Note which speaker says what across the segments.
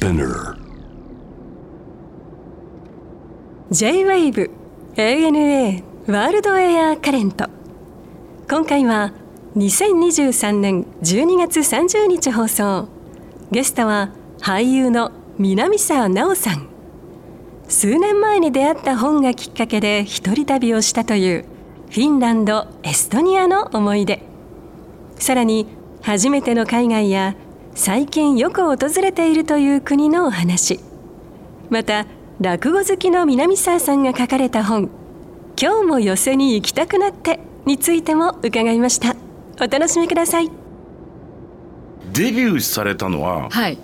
Speaker 1: Spinner.
Speaker 2: J-WAVE ANA ワールドエアカレント今回は2023年12月30日放送。ゲストは俳優の南沢奈緒さん。数年前に出会った本がきっかけで一人旅をしたというフィンランドエストニアの思い出。さらに初めての海外や最近よく訪れているという国のお話。また落語好きの南沢さんが書かれた本「今日も寄せに行きたくなって」についても伺いました。お楽しみください。
Speaker 3: デビューされたのは
Speaker 4: はい。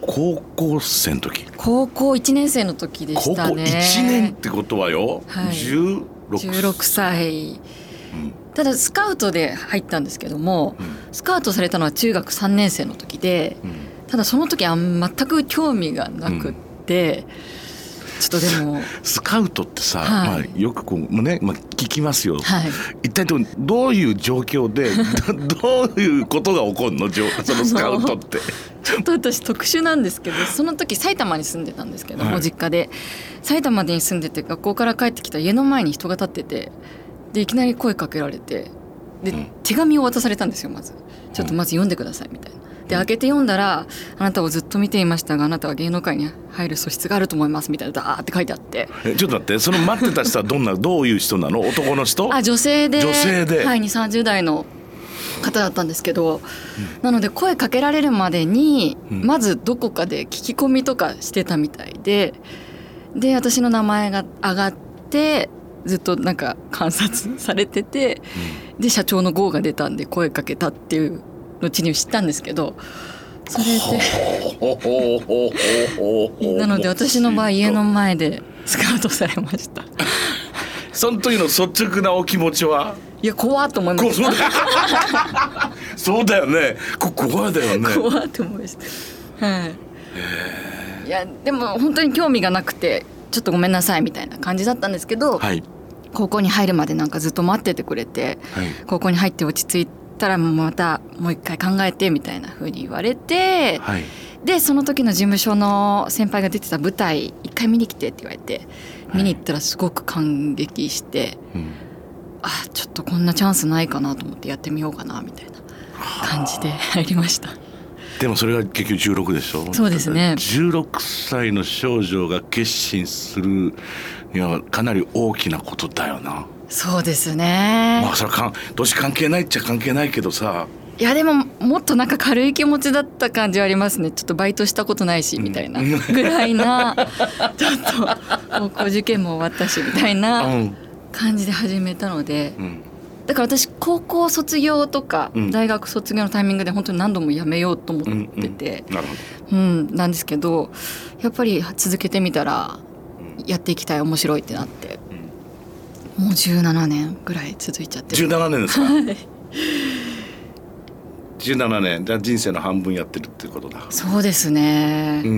Speaker 3: 高校生の時。
Speaker 4: 高校1年生の時で
Speaker 3: 高校
Speaker 4: したね。
Speaker 3: 1年ってことはよ、
Speaker 4: はい。
Speaker 3: 16
Speaker 4: 16歳、ただスカウトで入ったんですけども、スカウトされたのは中学3年生の時で、ただその時あん全く興味がなくって、ちょっとでも
Speaker 3: スカウトってさ、
Speaker 4: はい。
Speaker 3: まあ、よくこうね、まあ、聞きますよ、
Speaker 4: はい。
Speaker 3: 一体どうどういう状況で どどういうことが起こるの？そのスカウトって。
Speaker 4: ちょっと私特殊なんですけどその時埼玉に住んでたんですけど、
Speaker 3: はい。
Speaker 4: ご実家で。埼玉に住んでて学校から帰ってきた家の前に人が立っててでいきなり声かけられてで、
Speaker 3: うん。
Speaker 4: 手紙を渡されたんですよまず。ちょっとまず読んでくださいみたいな。で開けて読んだら「あなたをずっと見ていましたがあなたは芸能界に入る素質があると思います」みたいなダーって書いてあって。
Speaker 3: えちょっと待ってその待ってた人はどんなどういう人なの？男の人？
Speaker 4: あ女性で
Speaker 3: 女性で。
Speaker 4: はい、2 3 0代の方だったんですけど、なので声かけられるまでに、
Speaker 3: うん。
Speaker 4: まずどこかで聞き込みとかしてたみたいで。で私の名前が上がってずっとなんか観察されてて、で社長の号が出たんで声かけたっていう後に知ったんですけどそれでなので私の場合家の前でスカウトされました。
Speaker 3: その時の率直なお気持ちは？い
Speaker 4: や怖っと思いまし
Speaker 3: こうそうだよねこ怖いだよね
Speaker 4: た。怖って思いました。はい。いやでも本当に興味がなくてちょっとごめんなさいみたいな感じだったんですけど、
Speaker 3: はい
Speaker 4: 高校に入るまでなんかずっと待っててくれて
Speaker 3: はい。
Speaker 4: 高校に入って落ち着いたらまたもう一回考えてみたいな風に言われて、
Speaker 3: はい。
Speaker 4: でその時の事務所の先輩が出てた舞台一回見に来てって言われて見に行ったらすごく感激して、
Speaker 3: うん。
Speaker 4: あちょっとこんなチャンスないかなと思ってやってみようかなみたいな感じで 入りました。
Speaker 3: でもそれが結局16でしょ？
Speaker 4: そうですね。
Speaker 3: 16歳の少女が決心するにはかなり大きなことだよな。
Speaker 4: そうですね、
Speaker 3: まあそれはかん年関係ないっちゃ関係ないけどさ。
Speaker 4: いやでももっとなんか軽い気持ちだった感じはありますね。ちょっとバイトしたことないしみたいな。
Speaker 3: うん
Speaker 4: ぐらいな。ちょっと高校受験も終わったしみたいうなん。感じで始めたので。
Speaker 3: うん。
Speaker 4: だから私高校卒業とか
Speaker 3: うん。
Speaker 4: 大学卒業のタイミングで本当に何度も辞めようと思
Speaker 3: うん
Speaker 4: ってて、うんなんですけどやっぱり続けてみたらやっていきたい面白いってなって、もう17年ぐらい続いちゃって
Speaker 3: ど
Speaker 4: る。
Speaker 3: 17年ですか？
Speaker 4: はい。
Speaker 3: 17年。じゃあ人生の半分やってるってことだ。
Speaker 4: そうですね。
Speaker 3: う、ん。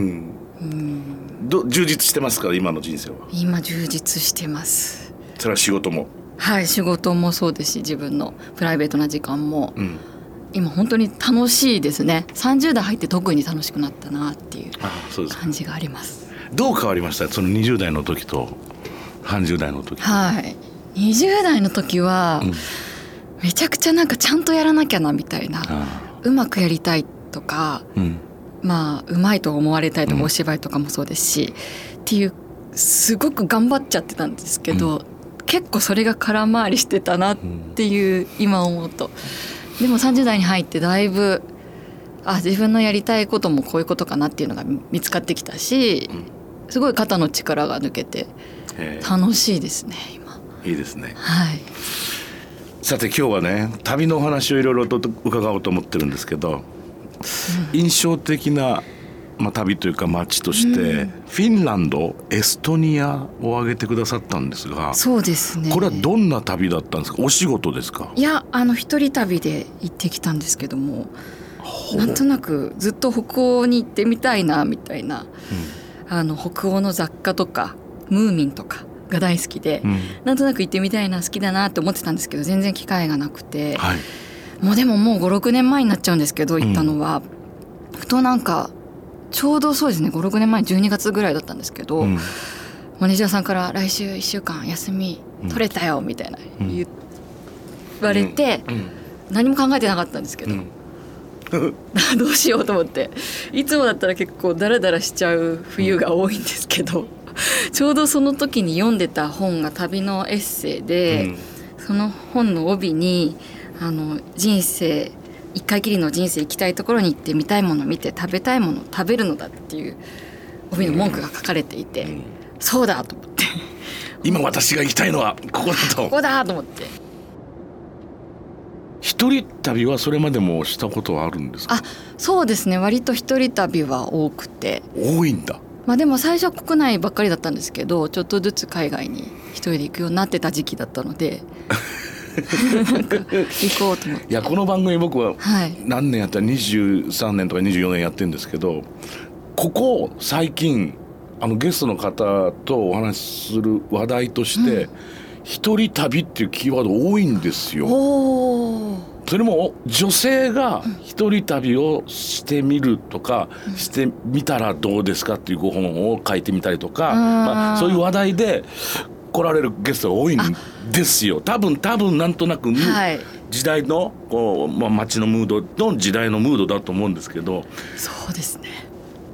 Speaker 4: うん。
Speaker 3: ど充実してますか？ら今の人生は。
Speaker 4: 今充実してます。
Speaker 3: それは仕事も。
Speaker 4: はい仕事もそうですし自分のプライベートな時間も。
Speaker 3: うん。
Speaker 4: 今本当に楽しいですね。30代入って特に楽しくなったなっていう感じがあります
Speaker 3: どう変わりました？その20代の時と30代の時。
Speaker 4: はい。20代の時は
Speaker 3: うん。
Speaker 4: めちゃくちゃなんかちゃんとやらなきゃなみたいな。
Speaker 3: あ
Speaker 4: うまくやりたいとか
Speaker 3: あうん。
Speaker 4: まあうまいと思われたいと
Speaker 3: うん
Speaker 4: かお芝居とかもそうですし、っていうすごく頑張っちゃってたんですけど、結構それが空回りしてたなっていう今思うと。でも30代に入ってだいぶあ自分のやりたいこともこういうことかなっていうのが見つかってきたしすごい肩の力が抜けて
Speaker 3: え。
Speaker 4: 楽しいですね今。
Speaker 3: えいいですね。
Speaker 4: はい。
Speaker 3: さて今日はね旅のお話をいろいろと伺おうと思ってるんですけど、印象的な、まあ、旅というか街として、フィンランドエストニアを挙げてくださったんですが
Speaker 4: そうですね。
Speaker 3: これはどんな旅だったんですか？お仕事ですか？
Speaker 4: いやあの一人旅で行ってきたんですけどもなんとなくずっと北欧に行ってみたいなみたいな、あの北欧の雑貨とかムーミンとかが大好きで、
Speaker 3: うん。
Speaker 4: なんとなく行ってみたいな好きだなって思ってたんですけど全然機会がなくて、
Speaker 3: はい。
Speaker 4: もうでももう56年前になっちゃうんですけど行ったのは、ふとなんかちょうどそうですね56年前12月ぐらいだったんですけど、
Speaker 3: うん。
Speaker 4: マネージャーさんから「来週1週間休み取れたよ」みたいな
Speaker 3: うん。
Speaker 4: 言われて、
Speaker 3: うん。
Speaker 4: 何も考えてなかったんですけど、
Speaker 3: うん
Speaker 4: どうしようと思って。いつもだったら結構ダラダラしちゃう冬が多いんですけど、ちょうどその時に読んでた本が旅のエッセイで、その本の帯にあの人生一回きりの人生行きたいところに行って見たいもの見て食べたいものを食べるのだっていう帯の文句が書かれていて、
Speaker 3: ん。
Speaker 4: そうだと思って。
Speaker 3: 今私が行きたいのはここだ
Speaker 4: ことこだと思って
Speaker 3: 一人旅はそれまでもしたことはあるんですか？
Speaker 4: あそうですね。割と一人旅は多くて。
Speaker 3: 多いんだ。
Speaker 4: まあでも最初は国内ばっかりだったんですけどちょっとずつ海外に一人で行くようになってた時期だったので。行こうと思って。
Speaker 3: いやこの番組僕は
Speaker 4: はい。
Speaker 3: 何年やった？ら23年とか24年やってるんですけどここ最近あのゲストの方とお話しする話題として、一人旅っていうキーワード多いんですよ。それも女性が一人旅をしてみるとか、してみたらどうですかっていうご本を書いてみたりとか、
Speaker 4: うん
Speaker 3: まあ、そういう話題で来られるゲストが多いんですよ。多分多分なんとなく、
Speaker 4: はい。
Speaker 3: 時代のこう、まあ、街のムードの時代のムードだと思うんですけど、
Speaker 4: そうですね。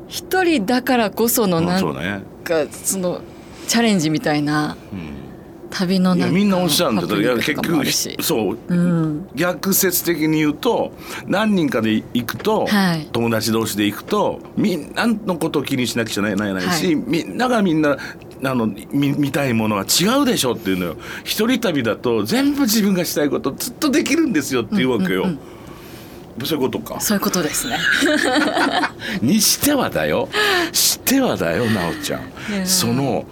Speaker 4: 一人だからこその
Speaker 3: まあ
Speaker 4: なんかそのチャレンジみたいな。旅の
Speaker 3: い
Speaker 4: なんか
Speaker 3: やみんなおっしゃるんだけど結局そう。
Speaker 4: うん。
Speaker 3: 逆説的に言うと何人かで行くと、
Speaker 4: はい。
Speaker 3: 友達同士で行くとみんなのことを気にしなくちゃならないし、
Speaker 4: はい。
Speaker 3: みんながみんなあの見見たいものは違うでしょっていうのよ。一人旅だと全部自分がしたいことずっとできるんですよっていうわけよ。
Speaker 4: うんうん
Speaker 3: そういうことか。
Speaker 4: そういうことですね。
Speaker 3: にしてはだよ。してはだよ奈緒ちゃん。その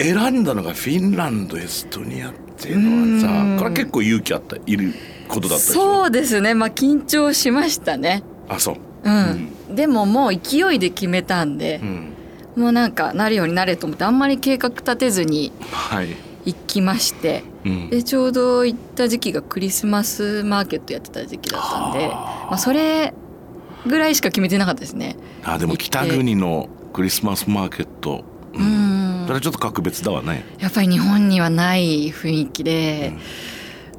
Speaker 3: 選んだのがフィンランドエストニアっていうのは
Speaker 4: うん。
Speaker 3: さこれは結構勇気あったいることだった
Speaker 4: そうですね。まあ緊張しましたね。
Speaker 3: あそう。
Speaker 4: うん、でももう勢いで決めたんで
Speaker 3: う、ん。
Speaker 4: もうなんかなるようになれと思ってあんまり計画立てずに
Speaker 3: はい、
Speaker 4: 行きまして
Speaker 3: うん、
Speaker 4: でちょうど行った時期がクリスマスマーケットやってた時期だったんで、まあ、それぐらいしか決めてなかったですね。
Speaker 3: あでも北国のクリスマスマーケット、
Speaker 4: う
Speaker 3: うん
Speaker 4: ん
Speaker 3: それはちょっと格別だわね。
Speaker 4: やっぱり日本にはない雰囲気で、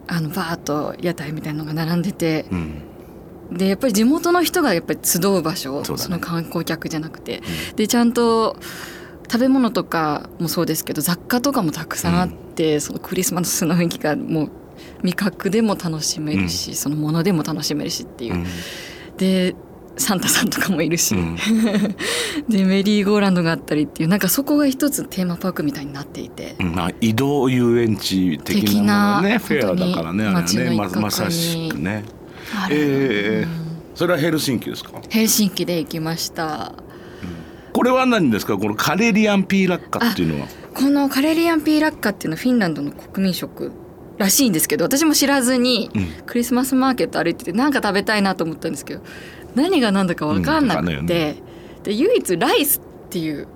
Speaker 4: あのバーッと屋台みたいなのが並んでて
Speaker 3: うん。
Speaker 4: でやっぱり地元の人がやっぱり集う場所
Speaker 3: そね。
Speaker 4: の観光客じゃなくて、でちゃんと食べ物とかもそうですけど雑貨とかもたくさんあって、そのクリスマスの雰囲気がもう味覚でも楽しめるし、そのものでも楽しめるしっていう。う、
Speaker 3: ん。
Speaker 4: でサンタさんとかもいるし、
Speaker 3: うん。
Speaker 4: でメリーゴーランドがあったりっていうなんかそこが一つテーマパークみたいになっていて。
Speaker 3: うんまあ、移動遊園地的なものね。フェアだからねあれね。ままさしくね。ええ
Speaker 4: うん
Speaker 3: それはヘルシンキですか？
Speaker 4: ヘルシンキで行きました。
Speaker 3: これは何ですか？このカレリアンピーラッカっていうのは。
Speaker 4: このカレリアンピーラッカっていうのはフィンランドの国民食らしいんですけど私も知らずに
Speaker 3: うん。
Speaker 4: クリスマスマーケット歩いてて何か食べたいなと思ったんですけど何が何だか分かんなくて、
Speaker 3: うんわかんないよ
Speaker 4: で唯一ライスっていう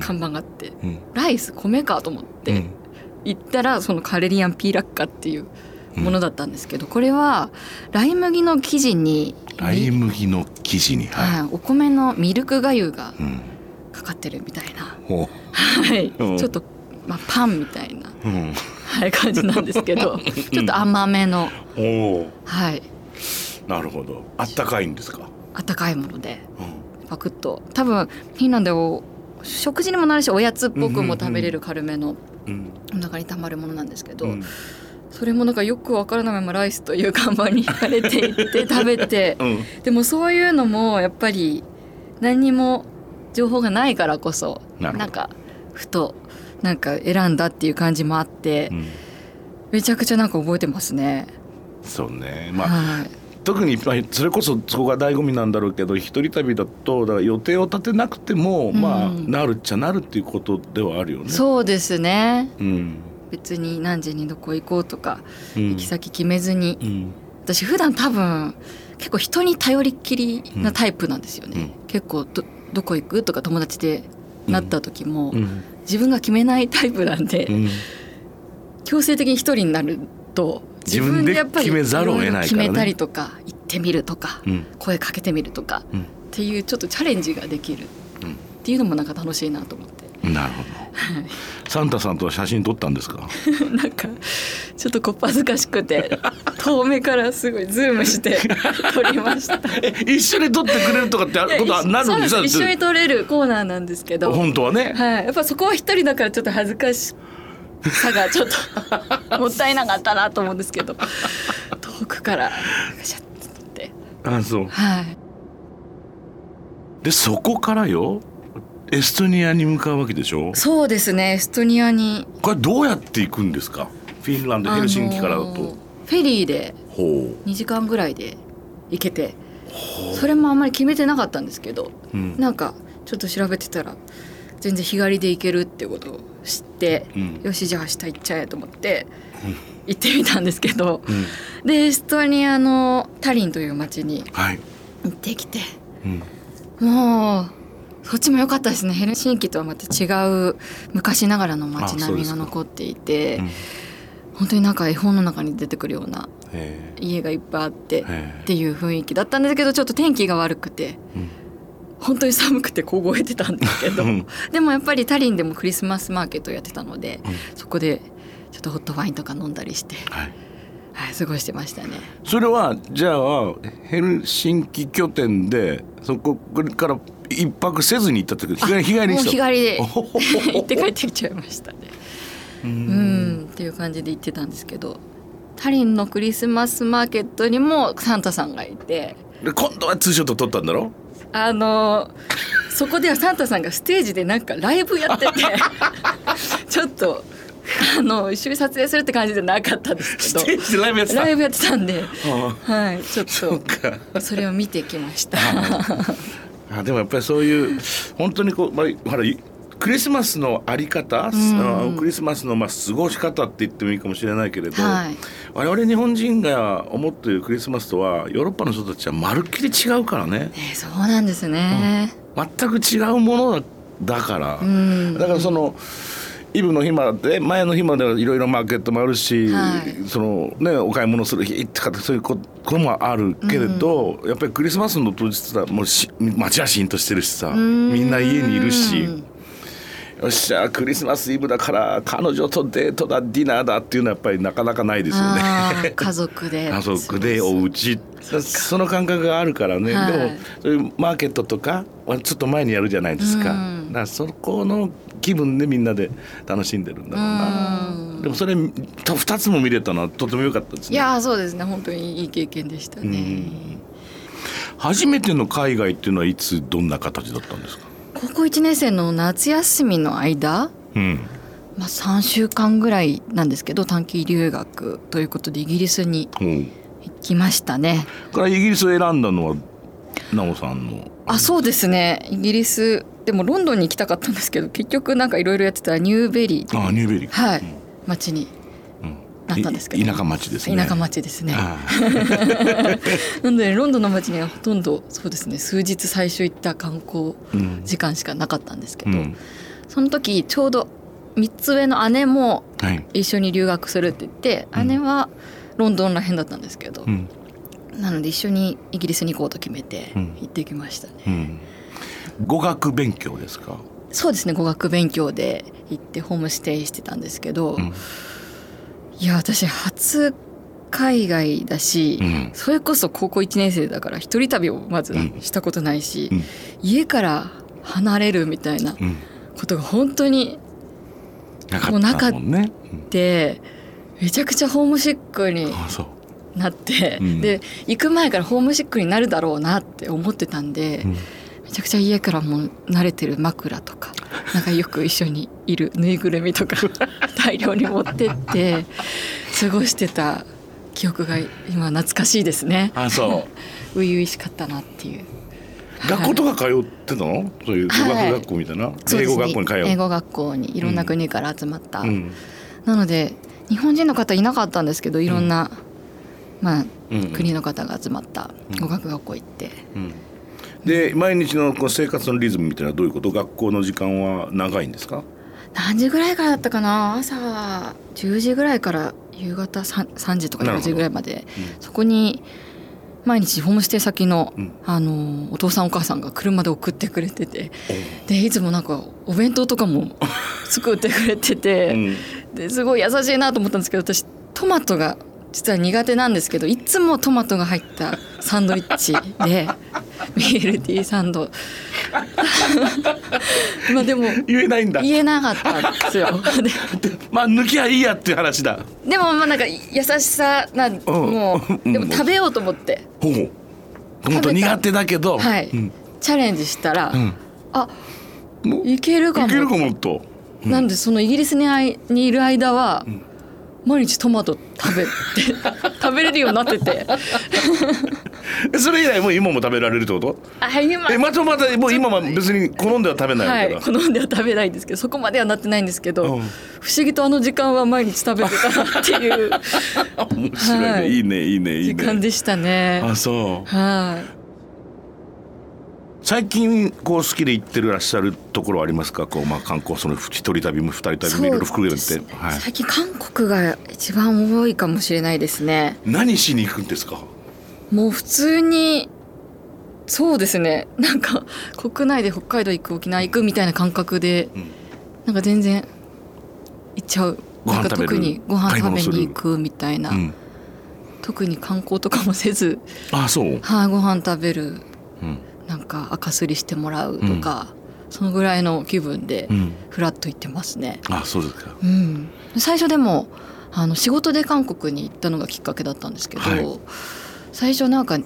Speaker 4: 看板があって、
Speaker 3: うん。
Speaker 4: ライス米かと思って、
Speaker 3: うん。
Speaker 4: 行ったらそのカレリアンピーラッカっていうものだったんですけど、これはライ麦の生地に
Speaker 3: ライ麦の生地には
Speaker 4: はい、お米のミルクがゆがかかってるみたいな、
Speaker 3: ほ
Speaker 4: はい、
Speaker 3: うん
Speaker 4: ちょっと、まあ、パンみたいな、はい、感じなんですけどちょっと甘めの、はい、
Speaker 3: なるほど。あったかいんですか、
Speaker 4: 温かいもので
Speaker 3: うん。
Speaker 4: パクッと。多分フィンランド食事にもなるしおやつっぽくも食べれる軽めの
Speaker 3: うん。
Speaker 4: お腹にたまるものなんですけど、
Speaker 3: うん。
Speaker 4: それもなんかよくわからないままライスという看板に引かれていって食べて
Speaker 3: うん。
Speaker 4: でもそういうのもやっぱり何にも情報がないからこそ
Speaker 3: な
Speaker 4: んかふとなんか選んだっていう感じもあって、
Speaker 3: うん。
Speaker 4: めちゃくちゃなんか覚えてますね。
Speaker 3: そうね。まあ
Speaker 4: はい、
Speaker 3: 特にまあそれこそそこが醍醐味なんだろうけど一人旅だとだから予定を立てなくても、
Speaker 4: うん。
Speaker 3: まあなるっちゃなるっていうことではあるよね。
Speaker 4: そうですね。
Speaker 3: うん
Speaker 4: 別に何時にどこ行こうとか、
Speaker 3: うん。
Speaker 4: 行き先決めずに。
Speaker 3: うん。
Speaker 4: 私普段多分結構人に頼りっきりなタイプなんですよね、
Speaker 3: うん。
Speaker 4: 結構どどこ行くとか友達でなった時も、
Speaker 3: うん。
Speaker 4: 自分が決めないタイプなんで、
Speaker 3: うん。
Speaker 4: 強制的に一人になると
Speaker 3: 自分で決めざるを得ないからね
Speaker 4: 決めたりとか行ってみるとか、
Speaker 3: うん。
Speaker 4: 声かけてみるとか、
Speaker 3: うん。
Speaker 4: っていうちょっとチャレンジができる。っていうのもなんか楽しいなと思って。
Speaker 3: なるほど。サンタさんとは写真撮ったんですか？
Speaker 4: なんかちょっとこっぱずかしくて 遠目からすごいズームして撮りました。
Speaker 3: え一緒に撮ってくれるとかってことはなるんですか？
Speaker 4: 一緒に撮れるコーナーなんですけど、はい、
Speaker 3: 本当はね、
Speaker 4: やっぱそこは一人だからちょっと恥ずかしさがちょっともったいなかったなと思うんですけど遠くからガシャッって。
Speaker 3: あそう。
Speaker 4: はい。
Speaker 3: でそこからよエストニアに向かうわけでしょ？
Speaker 4: そうですねエストニアに。
Speaker 3: これどうやって行くんですか？フィンランドヘルシンキからだと、
Speaker 4: あのフェリーで
Speaker 3: ほ
Speaker 4: 2時間ぐらいで行けて。それもあんまり決めてなかったんですけど、
Speaker 3: うん。
Speaker 4: なんかちょっと調べてたら全然日帰りで行けるってことを知って、
Speaker 3: うん。
Speaker 4: よしじゃあ明日行っちゃえと思って行ってみたんですけど、
Speaker 3: う、うん、
Speaker 4: でエストニアのタリンという町に
Speaker 3: はい、
Speaker 4: 行ってきて
Speaker 3: うん、
Speaker 4: もうそっちも良かったですね。ヘルシンキとはまた違う昔ながらの街並みが残っていて
Speaker 3: うん。
Speaker 4: 本当になんか絵本の中に出てくるような
Speaker 3: え
Speaker 4: 家がいっぱいあってっていう雰囲気だったんですけどちょっと天気が悪くて
Speaker 3: うん
Speaker 4: 本当に寒くて凍えてたんですけど
Speaker 3: うん。
Speaker 4: でもやっぱりタリンでもクリスマスマーケットやってたので
Speaker 3: うん。
Speaker 4: そこでちょっとホットワインとか飲んだりして、
Speaker 3: はい、
Speaker 4: はい、過ごしてましたね。
Speaker 3: それはじゃあヘルシンキ拠点でそこから一泊せずに行ったってこと？日帰り日帰りに
Speaker 4: もう
Speaker 3: した
Speaker 4: 日帰りで行って帰ってきちゃいましたね。
Speaker 3: う
Speaker 4: うんん。っていう感じで行ってたんですけどタリンのクリスマスマーケットにもサンタさんがいて。
Speaker 3: で今度はツーショット撮ったんだろ？
Speaker 4: あのそこではサンタさんがステージでなんかライブやってて ちょっとあの一緒に撮影するって感じじゃなかったんですけ
Speaker 3: ージでライブやってた？
Speaker 4: どライブやってたんで、
Speaker 3: あ
Speaker 4: はい、ちょっと
Speaker 3: か。
Speaker 4: それを見てきました。
Speaker 3: あでもやっぱりそういう本当にこう、まあ、ほらクリスマスのあり方、あクリスマスのまあ過ごし方って言ってもいいかもしれないけれど、
Speaker 4: はい。
Speaker 3: 我々日本人が思っているクリスマスとはヨーロッパの人たちはまるっきり違うからね。
Speaker 4: ねそうなんですね。
Speaker 3: 全く違うものだから、
Speaker 4: うん。
Speaker 3: だからそのイブの日まで前の日まではいろいろマーケットもあるし、
Speaker 4: はい。
Speaker 3: そのねお買い物する日とかってそういうこともあるけれど、やっぱりクリスマスの当日はもうし街はシーンとしてるしさみんな家にいるし。よっしゃクリスマスイブだから彼女とデートだディナーだっていうのはやっぱりなかなかないですよね。
Speaker 4: 家族で。
Speaker 3: 家族でお家。
Speaker 4: そう
Speaker 3: その感覚があるからね、
Speaker 4: はい。
Speaker 3: でもそういうマーケットとかはちょっと前にやるじゃないですか,、
Speaker 4: うん。
Speaker 3: だからそこの気分でみんなで楽しんでるんだろうな、
Speaker 4: うん。
Speaker 3: でもそれと2つも見れたのはとても良かったですね。
Speaker 4: いやーそうですね。本当にいい経験でしたね。
Speaker 3: 初めての海外っていうのはいつどんな形だったんですか、
Speaker 4: 高校1年生の夏休みの間、
Speaker 3: うん、
Speaker 4: まあ、3週間ぐらいなんですけど短期留学ということでイギリスに行きましたね。
Speaker 3: からイギリスを選んだのは奈緒さんの？
Speaker 4: あそうですね。イギリスでもロンドンに行きたかったんですけど結局なんかいろいろやってたニューベリー
Speaker 3: あニューベリー。
Speaker 4: はい。町に。
Speaker 3: うん
Speaker 4: なったんですけど。
Speaker 3: い田舎町ですね。
Speaker 4: 田舎町ですね。
Speaker 3: あ
Speaker 4: なのでロンドンの街にはほとんどそうですね数日最初行った観光時間しかなかったんですけど、
Speaker 3: うん。
Speaker 4: その時ちょうど3つ上の姉も
Speaker 3: はい。
Speaker 4: 一緒に留学するって言って
Speaker 3: うん。
Speaker 4: 姉はロンドンらへんだったんですけど、
Speaker 3: うん。
Speaker 4: なので一緒にイギリスに行こうと決めて
Speaker 3: うん。
Speaker 4: 行ってきましたね、
Speaker 3: うん。語学勉強ですか、
Speaker 4: そうですね語学勉強で行ってホームステイしてたんですけど、
Speaker 3: うん
Speaker 4: いや私初海外だし、
Speaker 3: うん。
Speaker 4: それこそ高校1年生だから一人旅をまず
Speaker 3: うん。
Speaker 4: したことないし、
Speaker 3: うん。
Speaker 4: 家から離れるみたいな
Speaker 3: うん、
Speaker 4: ことが本当に
Speaker 3: なかった
Speaker 4: でめちゃくちゃホームシックになって、
Speaker 3: うん。
Speaker 4: で行く前からホームシックになるだろうなって思ってたんで、ちゃくちゃ家からもう慣れてる枕とかなんかよく一緒にいるぬいぐるみとか 大量に持ってって過ごしてた記憶が今懐かしいですね。
Speaker 3: あそ
Speaker 4: 初々しかったなっていう。
Speaker 3: う学校とか通ってたの？そういう語
Speaker 4: はい。
Speaker 3: 学学校みたいな、英
Speaker 4: そうですね。
Speaker 3: 語学校に通う。
Speaker 4: 英語学校にいろんな国から集まった、
Speaker 3: うん。
Speaker 4: なので日本人の方いなかったんですけどいろんな、まあ、
Speaker 3: うん
Speaker 4: 国の方が集まった語学学校行って、
Speaker 3: うんで毎日のこう生活のリズムみたいなのはどういうこと？学校の時間は長いんですか？
Speaker 4: 何時ぐらいからだったかな？朝10時ぐらいから夕方 3, 3時とか4時ぐらいまで、そこに毎日ホームステイ先の,、
Speaker 3: うん。
Speaker 4: あのお父さんお母さんが車で送ってくれてて。でいつもなんかお弁当とかも 作ってくれてて、
Speaker 3: うん。
Speaker 4: ですごい優しいなと思ったんですけど私トマトが実は苦手なんですけどいつもトマトが入ったサンドイッチでミールティーサンド。まあでも
Speaker 3: 言えないんだ。
Speaker 4: 言えなかったんですよ。で
Speaker 3: まあ抜きゃいいやっていう話だ。
Speaker 4: でもまあなんか優しさなもう
Speaker 3: うん。
Speaker 4: でも食べようと思って。
Speaker 3: ほう。トマト苦手だけど。
Speaker 4: はい
Speaker 3: うん。
Speaker 4: チャレンジしたら
Speaker 3: うん。
Speaker 4: あ
Speaker 3: もう
Speaker 4: いけるかも。
Speaker 3: いけるかもと。
Speaker 4: なんでそのイギリスにあいにいる間は、
Speaker 3: ん。
Speaker 4: 毎日トマト食べて 食べれるようになってて。
Speaker 3: え それ以来もう今も食べられるってこと？
Speaker 4: あ今。
Speaker 3: えまたまたもう今は別に好んでは食べないわ
Speaker 4: はい。好んでは食べないんですけどそこまではなってないんですけど、
Speaker 3: うん。
Speaker 4: 不思議とあの時間は毎日食べてたなっていう。
Speaker 3: 面白いね、
Speaker 4: はい。
Speaker 3: い、いねいいねいい
Speaker 4: 時
Speaker 3: ね
Speaker 4: 間でしたね。
Speaker 3: あそう。
Speaker 4: はい。
Speaker 3: 最近こう好きで行ってらっしゃるところありますか？こうまあ観光その一人旅も二人旅もいろいろ含めて、はい、
Speaker 4: 最近韓国が一番多いかもしれないですね。
Speaker 3: 何しに行くんですか？
Speaker 4: もう普通にそうですね。なんか国内で北海道行く沖縄行くみたいな感覚で、
Speaker 3: うん。
Speaker 4: なんか全然行っちゃう。なんか特にご飯食べに行くみたいな、
Speaker 3: うん。
Speaker 4: 特に観光とかもせず
Speaker 3: あそう、
Speaker 4: はいご飯食べる。
Speaker 3: うん。
Speaker 4: なんか赤すりしてもらうとか、そのぐらいの気分で
Speaker 3: うん、
Speaker 4: フラッと行ってますね。
Speaker 3: あそうですか。
Speaker 4: うん、最初でもあの仕事で韓国に行ったのがきっかけだったんですけど、
Speaker 3: はい
Speaker 4: 最初なんか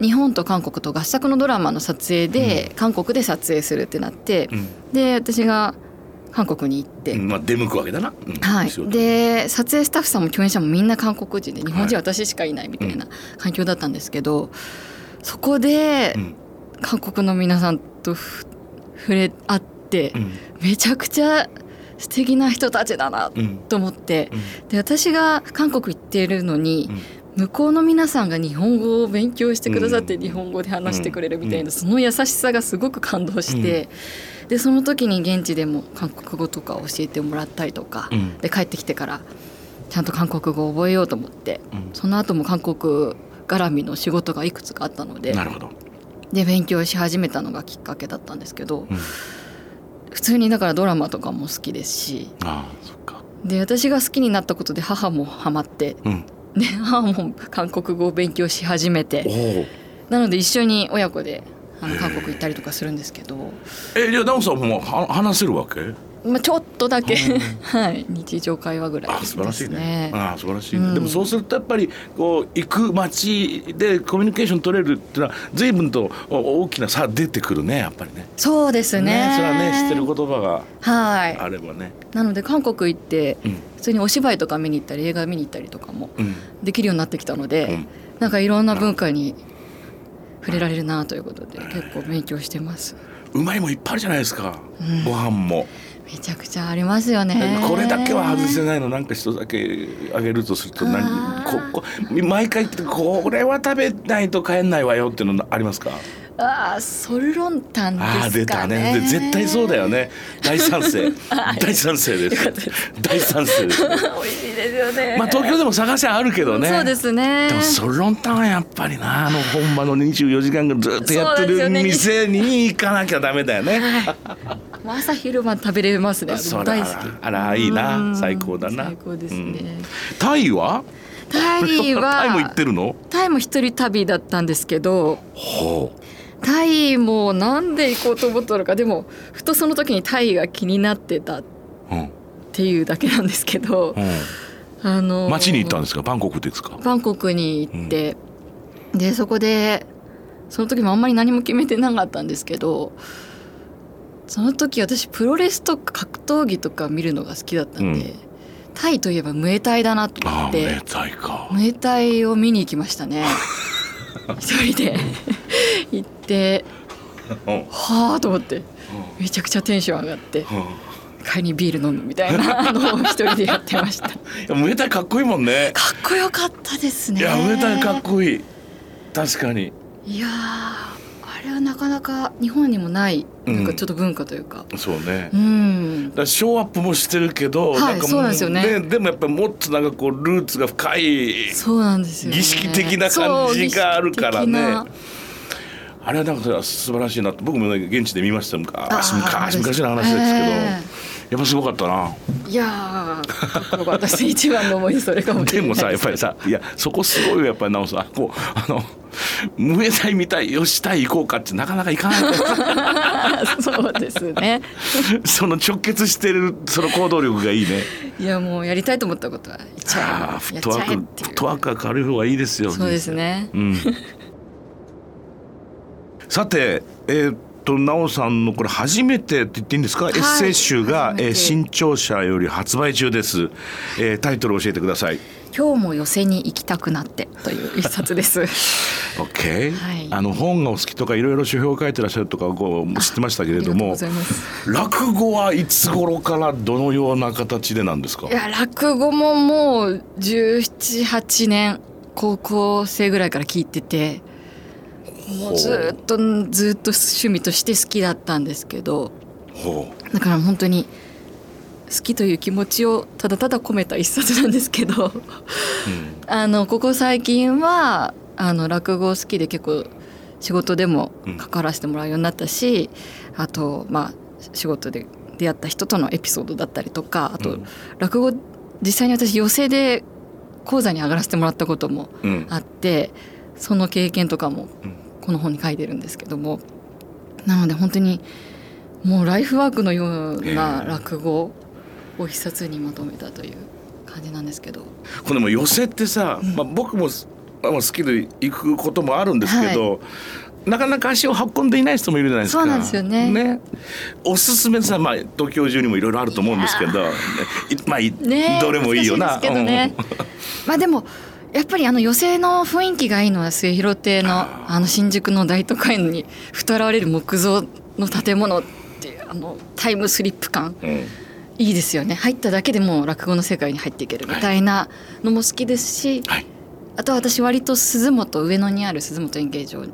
Speaker 4: 日本と韓国と合作のドラマの撮影で、韓国で撮影するってなって、
Speaker 3: うん。
Speaker 4: で私が韓国に行って、
Speaker 3: うんまあ出向くわけだな、うん。
Speaker 4: はい。で撮影スタッフさんも共演者もみんな韓国人で日本人
Speaker 3: は
Speaker 4: 私しかいないみたいな環境だったんですけど、そこで
Speaker 3: うん。
Speaker 4: 韓国の皆さんとふ触れ合って、
Speaker 3: うん。
Speaker 4: めちゃくちゃ素敵な人たちだな
Speaker 3: うん。
Speaker 4: と思って
Speaker 3: うん。
Speaker 4: で私が韓国行っているのに、向こうの皆さんが日本語を勉強してくださって
Speaker 3: うん。
Speaker 4: 日本語で話してくれるみたいな、
Speaker 3: うん。
Speaker 4: その優しさがすごく感動して、でその時に現地でも韓国語とか教えてもらったりとか、
Speaker 3: うん。
Speaker 4: で帰ってきてからちゃんと韓国語を覚えようと思って
Speaker 3: うん。
Speaker 4: その後も韓国絡みの仕事がいくつかあったので
Speaker 3: なるほど、
Speaker 4: で勉強し始めたのがきっかけだったんですけど、
Speaker 3: うん、
Speaker 4: 普通にだからドラマとかも好きですし
Speaker 3: あそっか。
Speaker 4: で私が好きになったことで母もハマって
Speaker 3: うん
Speaker 4: で母も韓国語を勉強し始め
Speaker 3: お
Speaker 4: て。
Speaker 3: お
Speaker 4: なので一緒に親子であの韓国行ったりとかするんですけど、
Speaker 3: えじゃあナオさんもは話せるわけ？
Speaker 4: まあ、ちょっとだけ。はい。日常会話ぐらい
Speaker 3: あ
Speaker 4: です
Speaker 3: 素晴らしいね。
Speaker 4: ね。
Speaker 3: あ素晴らしい、
Speaker 4: うん。
Speaker 3: でもそうするとやっぱりこう行く街でコミュニケーション取れるっていうのは随分とお大きな差出てくるねやっぱりね。
Speaker 4: そうですね。
Speaker 3: それはね知ってる言葉
Speaker 4: はい。
Speaker 3: があればね。
Speaker 4: なので韓国行って
Speaker 3: うん。
Speaker 4: 普通にお芝居とか見に行ったり映画見に行ったりとかも
Speaker 3: うん。
Speaker 4: できるようになってきたので、
Speaker 3: うん。
Speaker 4: なんかいろんな文化に触れられるなということで結構勉強してます。
Speaker 3: うまいもんいっぱいあるじゃないですか、
Speaker 4: うん。
Speaker 3: ご飯も、
Speaker 4: めちゃくちゃありますよね。
Speaker 3: これだけは外せないのなんか一つだけあげるとすると何ここ毎回言ってこれは食べないと帰んないわよっていうのありますか？
Speaker 4: ああソルロンタン
Speaker 3: ああ出たね。
Speaker 4: ね
Speaker 3: で絶対そうだよね。大賛成。大賛成です。大賛成です。
Speaker 4: 美味しいですよね。
Speaker 3: まあ東京でも探しはあるけどね。
Speaker 4: そうですね。
Speaker 3: でもソロンタンはやっぱりなあの本場の24時間ぐらいずっとやってる店に行かなきゃダメだよね。
Speaker 4: 朝昼晩食べれますね。大好き。
Speaker 3: あらいいな。
Speaker 4: うん。
Speaker 3: 最高だな。
Speaker 4: 最高ですね、
Speaker 3: うん。タイは？
Speaker 4: タイは
Speaker 3: タイも行ってるの？
Speaker 4: タイも一人旅だったんですけど
Speaker 3: ほ
Speaker 4: タイもなんで行こうと思ったのかでもふとその時にタイが気になってたっ
Speaker 3: う、うん
Speaker 4: ていうだけなんですけど、あの
Speaker 3: うん、街に行ったんですか？バンコクですか？
Speaker 4: バンコクに行って、でそこでその時もあんまり何も決めてなかったんですけどその時私プロレスとか格闘技とか見るのが好きだったんで、
Speaker 3: うん。
Speaker 4: タイといえばムエタイだなと思って
Speaker 3: めタイか。
Speaker 4: ムエタイを見に行きましたね。一人で。行ってはあと思ってめちゃくちゃテンション上がって帰りにビール飲むみたいなのを一人でやってました。か
Speaker 3: いやムエタイかっこいいもんね。
Speaker 4: っこよかったですね。
Speaker 3: いやムエタイかっこいい。確かに。
Speaker 4: いやーああれはなかなか日本にもない
Speaker 3: うん。
Speaker 4: なんかちょっと文化というか。
Speaker 3: そうね、
Speaker 4: うん。
Speaker 3: だからショーアップもしてるけど、
Speaker 4: はい
Speaker 3: なんかも
Speaker 4: そうなんですよね。
Speaker 3: でもやっぱりもっとなんかこうルーツが深い
Speaker 4: そうなんですよ、ね、
Speaker 3: 儀式的な感じがあるからね。あれはなんか素晴らしいなって僕もね現地で見ました昔昔昔の話ですけど、
Speaker 4: え
Speaker 3: やっぱすごかったな。
Speaker 4: いやーかっこよかったです。一番の思い出それかも
Speaker 3: でもさやっぱりさいやそこすごいよやっぱりなおさんこうあのムエタイ見たいよしたい行こうかってなかなか行かない
Speaker 4: そうですね。
Speaker 3: その直結してるその行動力がいいね。
Speaker 4: いやもうやりたいと思ったことは言っちゃや
Speaker 3: フットワークフットワークが軽い方がいいですよ
Speaker 4: そうですね。
Speaker 3: うん、さてえーっとなおさんのこれ初めてって言っていいんですか、
Speaker 4: い。
Speaker 3: エッセイ集が、えー新潮社より発売中です、えータイトルを教えてください。
Speaker 4: 今日も寄せに行きたくなってという一冊です。
Speaker 3: OK、
Speaker 4: はい。
Speaker 3: あの本がお好きとかいろいろ書評を書いてらっしゃるとかこう知ってましたけれども落語はいつ頃からどのような形でなんですか？
Speaker 4: いや落語ももう1718年高校生ぐらいから聞いててもうずっとずっと趣味として好きだったんですけど
Speaker 3: ほ
Speaker 4: だから本当に好きという気持ちをただただ込めた一冊なんですけど
Speaker 3: う、うん。
Speaker 4: あのここ最近はあの落語好きで結構仕事でも関わらせてもらうようになったし、あとまあ仕事で出会った人とのエピソードだったりとかあと、
Speaker 3: うん。
Speaker 4: 落語実際に私寄席で講座に上がらせてもらったことも
Speaker 3: うん。
Speaker 4: あってその経験とかも
Speaker 3: うん
Speaker 4: この本に書いてるんですけどもなので本当にもうライフワークのような落語を一冊にまとめたという感じなんですけど。
Speaker 3: これも寄せってさ、まあ、僕もまあ好きで行くこともあるんですけど、なかなか足を運んでいない人もいるじゃないですか。
Speaker 4: そうなんですよね。
Speaker 3: おすすめさ、まあ、東京中にもいろいろあると思うんですけど、いまあ、い
Speaker 4: ね。え
Speaker 3: どれもいいよな。
Speaker 4: 難しいですけどね。まあでもやっぱりあの寄席の雰囲気がいいのは末広亭の
Speaker 3: あ
Speaker 4: あの新宿の大都会にふと現れる木造の建物っていうあのタイムスリップ感。
Speaker 3: うん。うん
Speaker 4: いいですよね。入っただけでもう落語の世界に入っていけるみたいなのも好きですし、
Speaker 3: はい。
Speaker 4: あと私割と鈴本上野にある鈴本演芸場も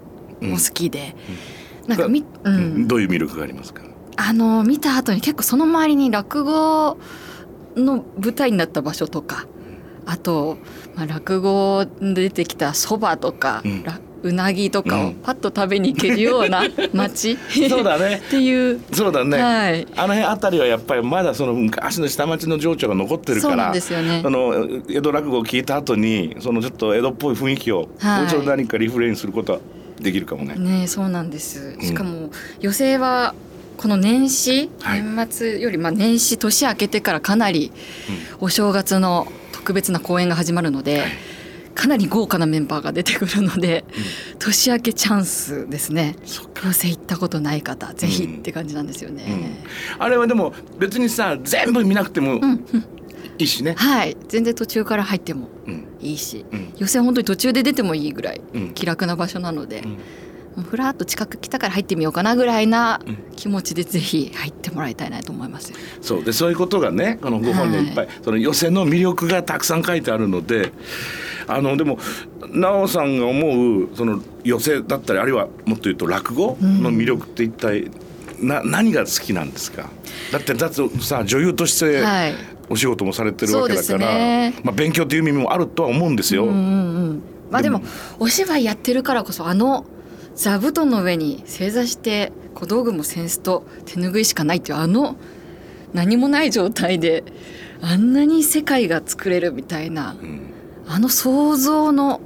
Speaker 4: 好きで、なんかみ、うん、
Speaker 3: どういう魅力がありますか？
Speaker 4: あの見た後に結構その周りに落語の舞台になった場所とかあと、まあ、落語で出てきたそばとか、
Speaker 3: うん。
Speaker 4: らうなぎとかを
Speaker 3: うん。
Speaker 4: パッと食べに行けるような 街
Speaker 3: そうだね。
Speaker 4: っ。ていう、
Speaker 3: そうだね。
Speaker 4: はい。
Speaker 3: あの辺あたりはやっぱりまだその昔の下町の情緒が残ってるから。
Speaker 4: ですよね。
Speaker 3: あの江戸落語を聞いた後にそのちょっと江戸っぽい雰囲気を、
Speaker 4: はい。
Speaker 3: もうちょっと何かリフレインすることはできるかもね。
Speaker 4: ねそうなんです。
Speaker 3: うん。
Speaker 4: しかも寄席はこの年始、
Speaker 3: はい。
Speaker 4: 年末よりまあ年始年明けてからかなりお正月の特別な公演が始まるので、
Speaker 3: はい。
Speaker 4: かなり豪華なメンバーが出てくるので、年明けチャンスですね。寄席行ったことない方ぜひって感じなんですよね、
Speaker 3: あれはでも別にさ全部見なくても
Speaker 4: うんうん。
Speaker 3: いいしね。
Speaker 4: はい。全然途中から入っても
Speaker 3: うん。
Speaker 4: いいし、
Speaker 3: うん。
Speaker 4: 寄席は本当に途中で出てもいいぐらい
Speaker 3: うん。
Speaker 4: 気楽な場所なので、ふらっと近く来たから入ってみようかなぐらいな
Speaker 3: うん
Speaker 4: 気持ちでぜひ入ってもらいたいなと思います。
Speaker 3: そうでそういうことがねこのご本にはいっぱい、その寄せの魅力がたくさん書いてあるのであのでも奈緒さんが思うその寄せだったりあるいはもっと言うと落語の魅力って一体、な何が好きなんですか？だってだってさ女優として
Speaker 4: はい。
Speaker 3: お仕事もされてるわけだから、
Speaker 4: ね。
Speaker 3: まあ、勉強っていう意味もあるとは思うんですよ。
Speaker 4: うんうんうん、まあでもお芝居やってるからこそあの座布団の上に正座して小道具も扇子と手拭いしかないっていうあの何もない状態であんなに世界が作れるみたいな
Speaker 3: うん
Speaker 4: あの想像の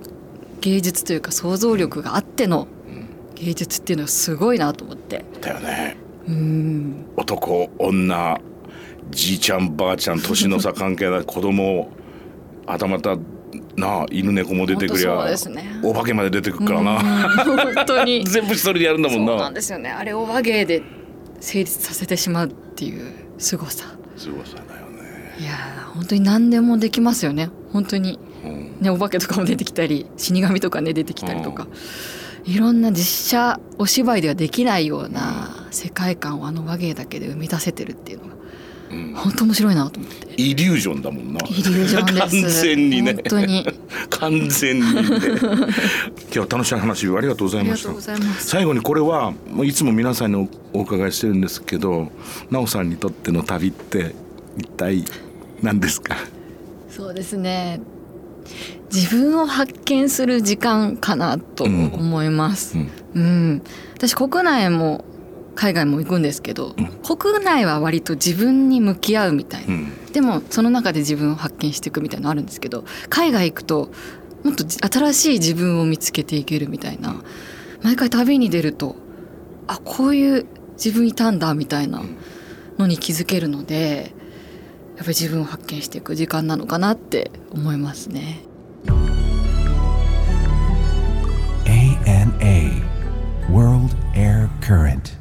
Speaker 4: 芸術というか想像力があっての芸術っていうのはすごいなと思って。
Speaker 3: だよね。
Speaker 4: うん
Speaker 3: 男女じいちゃんばあちゃん年の差関係ない子供あたまたなあ犬猫も出てくりゃ、
Speaker 4: ね。
Speaker 3: お化けまで出てくるからな、
Speaker 4: うん本当に。
Speaker 3: 全部一人でやるんだもんな。
Speaker 4: そうなんですよね。あれを和芸で成立させてしまうっていう凄さ。
Speaker 3: すごさだよね、
Speaker 4: いやー本当に何でもできますよね。本当に。
Speaker 3: うん。
Speaker 4: ねお化けとかも出てきたり死神とかね出てきたりとか、いろんな実写お芝居ではできないような世界観をあの和芸だけで生み出せてるっていうのが本当面白いなと思って。
Speaker 3: イリュージョンだもんな。
Speaker 4: イリュージョンです。
Speaker 3: 完全にね。
Speaker 4: 本当に。
Speaker 3: 完全にね。今日は楽しい話ありがとうございました
Speaker 4: ありがとうございます。
Speaker 3: 最後にこれはもういつも皆さんにおお伺いしてるんですけど奈緒さんにとっての旅って一体何ですか？
Speaker 4: そうですね。自分を発見する時間かなと思います、
Speaker 3: うん。
Speaker 4: うん。私国内も海外も行くんですけど、国内は割と自分に向き合うみたいな、
Speaker 3: うん。
Speaker 4: でもその中で自分を発見していくみたいなのあるんですけど海外行くともっとじ新しい自分を見つけていけるみたいな。毎回旅に出るとあこういう自分いたんだみたいなのに気づけるのでやっぱり自分を発見していく時間なのかなって思いますね。
Speaker 1: ANA World Air Current